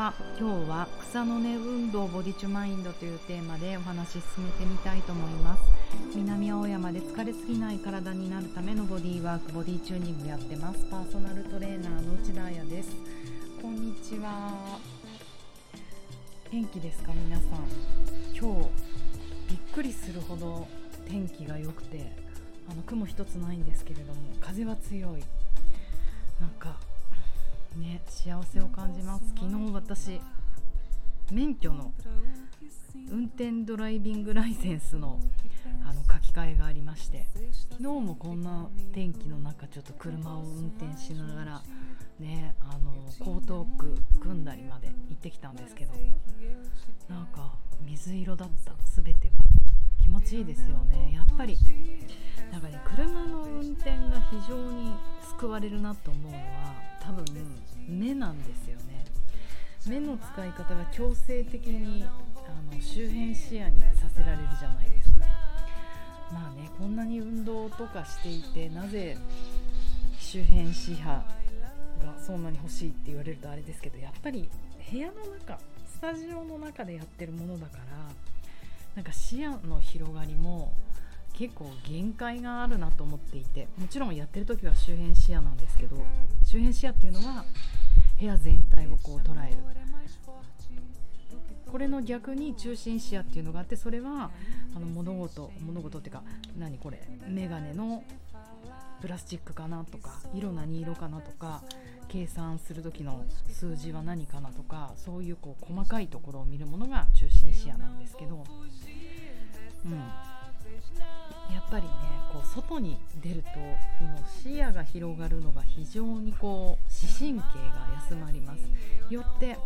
は今日は草の根運動ボディチュマインドというテーマでお話し進めてみたいと思います。南青山で疲れすぎない体になるためのボディワークボディチューニングやってます。パーソナルトレーナーの内田彩です。こんにちは。元気ですか皆さん。今日びっくりするほど天気が良くてあの雲一つないんですけれども風は強い。なんかね幸せを感じます。昨日私免許の運転ドライビングライセンスのあの書き換えがありまして昨日もこんな天気の中ちょっと車を運転しながらねあの江東区組んだりまで行ってきたんですけどなんか水色だった全てが気持ちいいですよね。やっぱりなんかね車の運転が非常に救われるなと思うのは多分目なんですよね。目の使い方が強制的にあの周辺視野にさせられるじゃないですか。まあねこんなに運動とかしていてなぜ周辺視野がそんなに欲しいって言われるとあれですけどやっぱり部屋の中スタジオの中でやってるものだからなんか視野の広がりも結構限界があるなと思っていてもちろんやってる時は周辺視野なんですけど周辺視野っていうのは部屋全体をこう捉える。これの逆に中心視野っていうのがあってそれはあの物事物事っていうか何これメガネのプラスチックかなとか色何色かなとか計算する時の数字は何かなとかそういうこう細かいところを見るものが中心視野なんですけど、うん、やっぱりねこう外に出るとこの視野が広がるのが非常にこう視神経が休まります。よって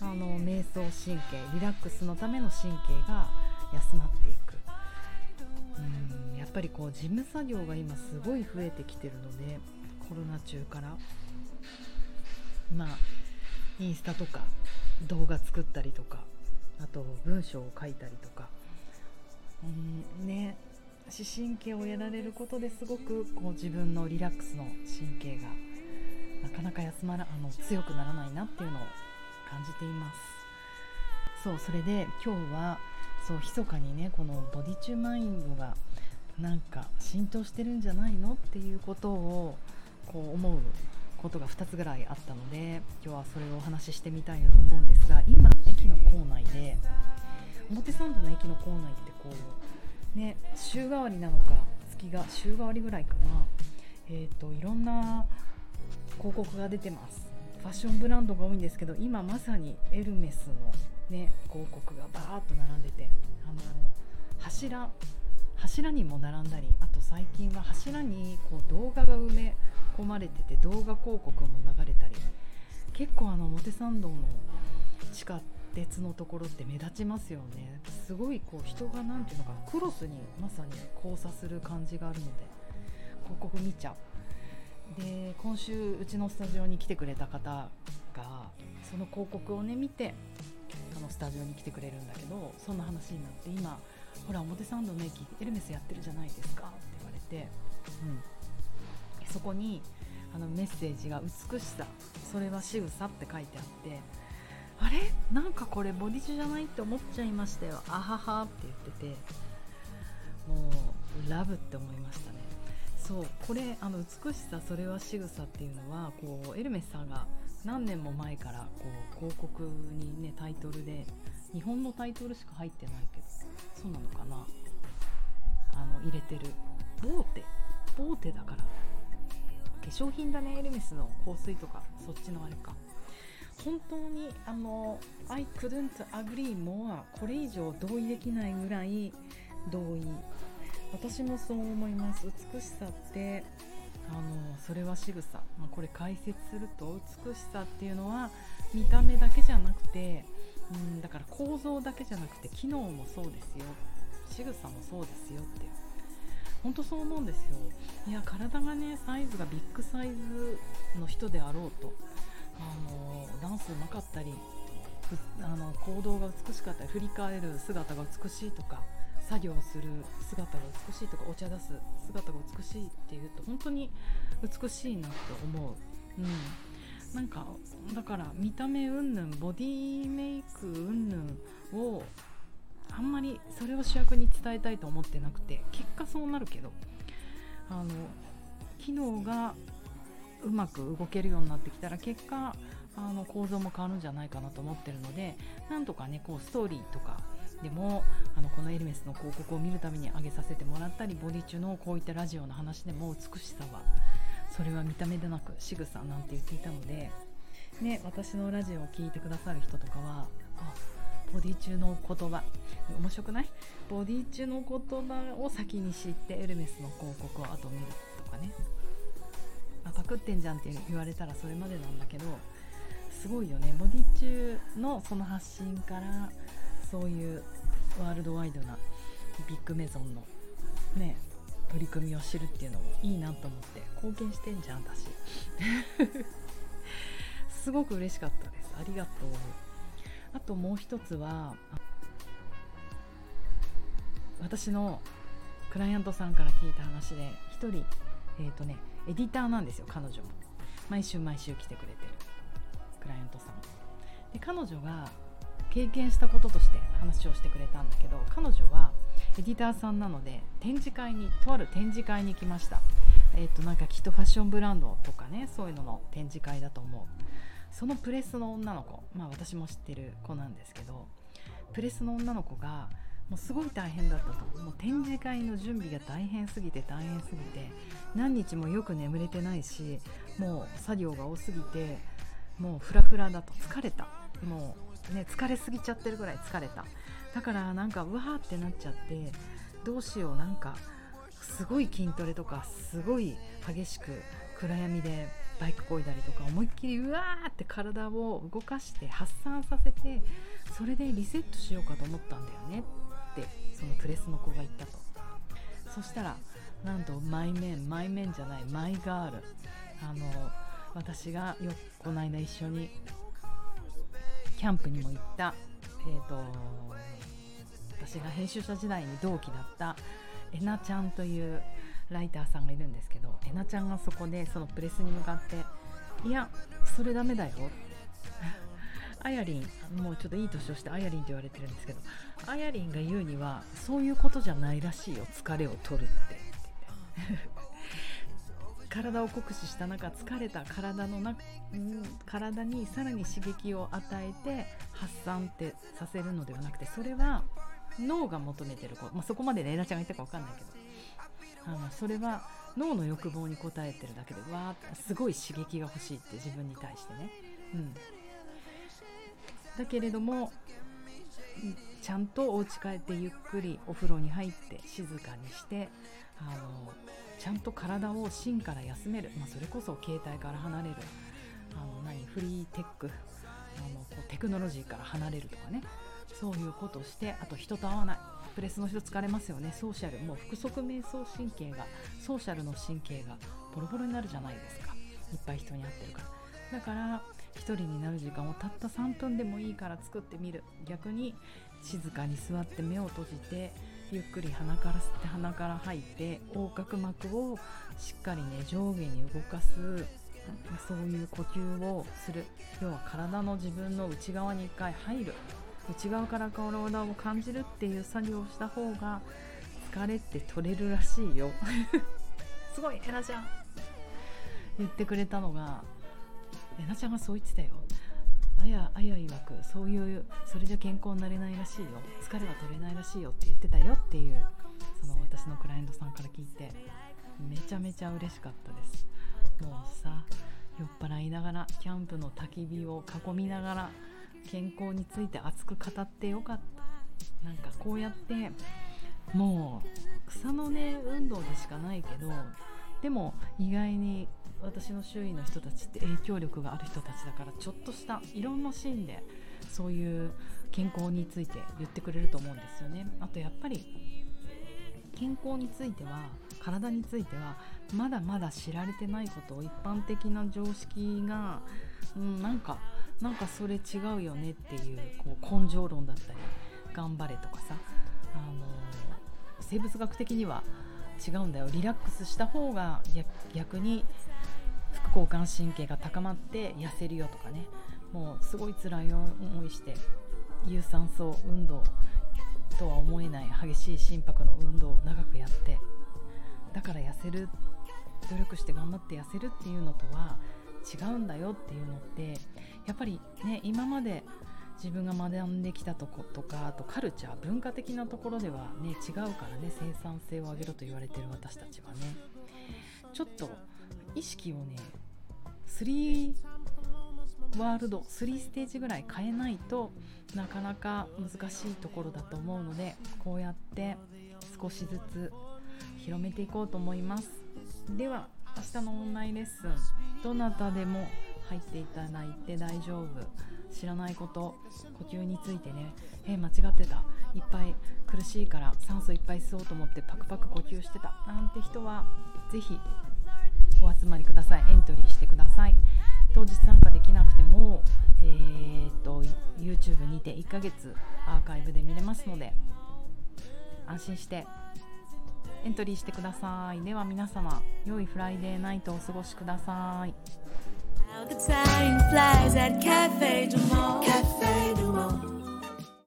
あの瞑想神経リラックスのための神経が休まっていく。うんやっぱりこう事務作業が今すごい増えてきてるのでコロナ中から。まあインスタとか動画作ったりとかあと文章を書いたりとか。うんね視神経をやられることですごくこう自分のリラックスの神経がなかなか休まらあの強くならないなっていうのを感じていますそうそれで今日はそう密かにねこのボディチューマインドがなんか浸透してるんじゃないのっていうことをこう思うことが2つぐらいあったので今日はそれをお話ししてみたいなと思うんですが今駅の構内で表参道の駅の構内ってこう。ね週替わりなのか月が週替わりぐらいかな。え、ー、といろんな広告が出てます。ファッションブランドが多いんですけど今まさにエルメスのね広告がバーッと並んでてあの柱柱にも並んだりあと最近は柱にこう動画が埋め込まれてて動画広告も流れたり結構あの表参道の地下鉄のところって目立ちますよね。すごいこう人が何ていうのかクロスにまさに交差する感じがあるので広告見ちゃう。で今週うちのスタジオに来てくれた方がその広告をね見てあのスタジオに来てくれるんだけどそんな話になって今ほら表参道の駅エルメスやってるじゃないですかって言われて、うん、そこにあのメッセージが「美しさそれは仕草」って書いてあってあれ？なんかこれボディチュじゃないって思っちゃいましたよ。あははって言ってて。もうラブって思いましたね。そうこれあの美しさそれは仕草っていうのはこうエルメスさんが何年も前からこう広告にねタイトルで日本のタイトルしか入ってないけどそうなのかな？あの入れてる。ボーテボーテだから。化粧品だねエルメスの。香水とか。そっちのあれか。本当にあの I couldn't agree more これ以上同意できないぐらい同意。私もそう思います。美しさってあのそれは仕草、まあ、これ解説すると美しさっていうのは見た目だけじゃなくてうんだから構造だけじゃなくて機能もそうですよ。仕草もそうですよって。本当そう思うんですよ。いや体がねサイズがビッグサイズの人であろうと。あのダンスうまかったりあの行動が美しかったり振り返る姿が美しいとか作業する姿が美しいとかお茶出す姿が美しいっていうと本当に美しいなって思う、うん、なんかだから見た目云々ボディメイク云々をあんまりそれを主役に伝えたいと思ってなくて結果そうなるけどあの機能がうまく動けるようになってきたら結果あの構造も変わるんじゃないかなと思ってるのでなんとかねこうストーリーとかでもあのこのエルメスの広告を見るために上げさせてもらったりボディ中のこういったラジオの話でも美しさはそれは見た目でなく仕草なんて言っていたので、ね、私のラジオを聴いてくださる人とかはあボディ中の言葉面白くない？ボディ中の言葉を先に知ってエルメスの広告を後見るとかね。あパクってんじゃんって言われたらそれまでなんだけどすごいよね。ボディ中のその発信からそういうワールドワイドなビッグメゾンのね取り組みを知るっていうのもいいなと思って貢献してんじゃん私。すごく嬉しかったです。ありがとう。あともう一つは私のクライアントさんから聞いた話で1人えっ、ー、とねエディターなんですよ彼女も。毎週毎週来てくれてる。クライアントさんで彼女が経験したこととして話をしてくれたんだけど彼女はエディターさんなので展示会にとある展示会に来ました。えっ、ー、となんかきっとファッションブランドとかねそういうのの展示会だと思う。そのプレスの女の子。まあ私も知ってる子なんですけどプレスの女の子がもうすごい大変だったと。もう展示会の準備が大変すぎて大変すぎて何日もよく眠れてないしもう作業が多すぎてもうフラフラだと疲れた。もうね疲れすぎちゃってるぐらい疲れた。だからなんかうわーってなっちゃってどうしようなんかすごい筋トレとかすごい激しく暗闇でバイクこいだりとか思いっきりうわーって体を動かして発散させてそれでリセットしようかと思ったんだよねってそのプレスの子が言ったと。そしたらなんとマイメンマイメンじゃないマイガール。あの私がよこの間一緒にキャンプにも行ったえっ、ー、と私が編集者時代に同期だったえなちゃんというライターさんがいるんですけどえなちゃんがそこでそのプレスに向かって「いやそれダメだよ」あやりんもうちょっといい年をしてあやりんと言われてるんですけどあやりんが言うにはそういうことじゃないらしいよ。疲れを取るって。体を酷使した中疲れた体の中体にさらに刺激を与えて発散ってさせるのではなくてそれは脳が求めてること、まあ、そこまでレイナちゃんが言ったか分かんないけど。あのそれは脳の欲望に応えてるだけでわーすごい刺激が欲しいって自分に対してね、うん、だけれどもちゃんとお家帰ってゆっくりお風呂に入って静かにしてあのちゃんと体を芯から休める、まあ、それこそ携帯から離れる。あの何フリーテック。あのこうテクノロジーから離れるとかね。そういうことしてあと人と会わない。プレスの人疲れますよね。ソーシャル。もう腹側瞑想神経がソーシャルの神経がボロボロになるじゃないですか。いっぱい人に会ってるから。だから1人になる時間をたった3分でもいいから作ってみる。逆に静かに座って目を閉じてゆっくり鼻から吸って鼻から吐いて横隔膜をしっかりね上下に動かすそういう呼吸をする。要は体の自分の内側に1回入る。内側から体を感じるっていう作業をした方が疲れって取れるらしいよ。すごいえなちゃん。言ってくれたのがえなちゃんがそう言ってたよ。あやあや曰くそういうそれじゃ健康になれないらしいよ。疲れは取れないらしいよって言ってたよっていうその私のクライアントさんから聞いてめちゃめちゃ嬉しかったです。もうさ酔っ払いながらキャンプの焚き火を囲みながら健康について熱く語ってよかった。なんかこうやってもう草の根運動でしかないけどでも意外に私の周囲の人たちって影響力がある人たちだからちょっとしたいろんなシーンでそういう健康について言ってくれると思うんですよね。あとやっぱり健康については体についてはまだまだ知られてないことを一般的な常識が、うん、なんかなんかそれ違うよねっていうこう根性論だったり頑張れとかさ、あの生物学的には違うんだよ。リラックスした方が逆に副交感神経が高まって痩せるよとかね。もうすごい辛い思いして有酸素運動とは思えない激しい心拍の運動を長くやってだから痩せる努力して頑張って痩せるっていうのとは違うんだよっていうのってやっぱりね今まで自分が学んできたとことかあとカルチャー文化的なところではね違うからね生産性を上げろと言われてる私たちはね。ちょっと意識をね3ワールド3ステージぐらい変えないとなかなか難しいところだと思うのでこうやって少しずつ広めていこうと思います。では明日のオンラインレッスン。どなたでも入っていただいて大丈夫。知らないこと呼吸についてね。え間違ってた。いっぱい苦しいから酸素いっぱい吸おうと思ってパクパク呼吸してた。なんて人は是非お集まりください。エントリーしてください。当日参加できなくても、えー、っと YouTube にて1ヶ月アーカイブで見れますので安心してエントリーしてくださいでは皆様良いフライデーナイトをお過ごしください Now the time flies at Cafe Du Monde. Cafe Du Monde.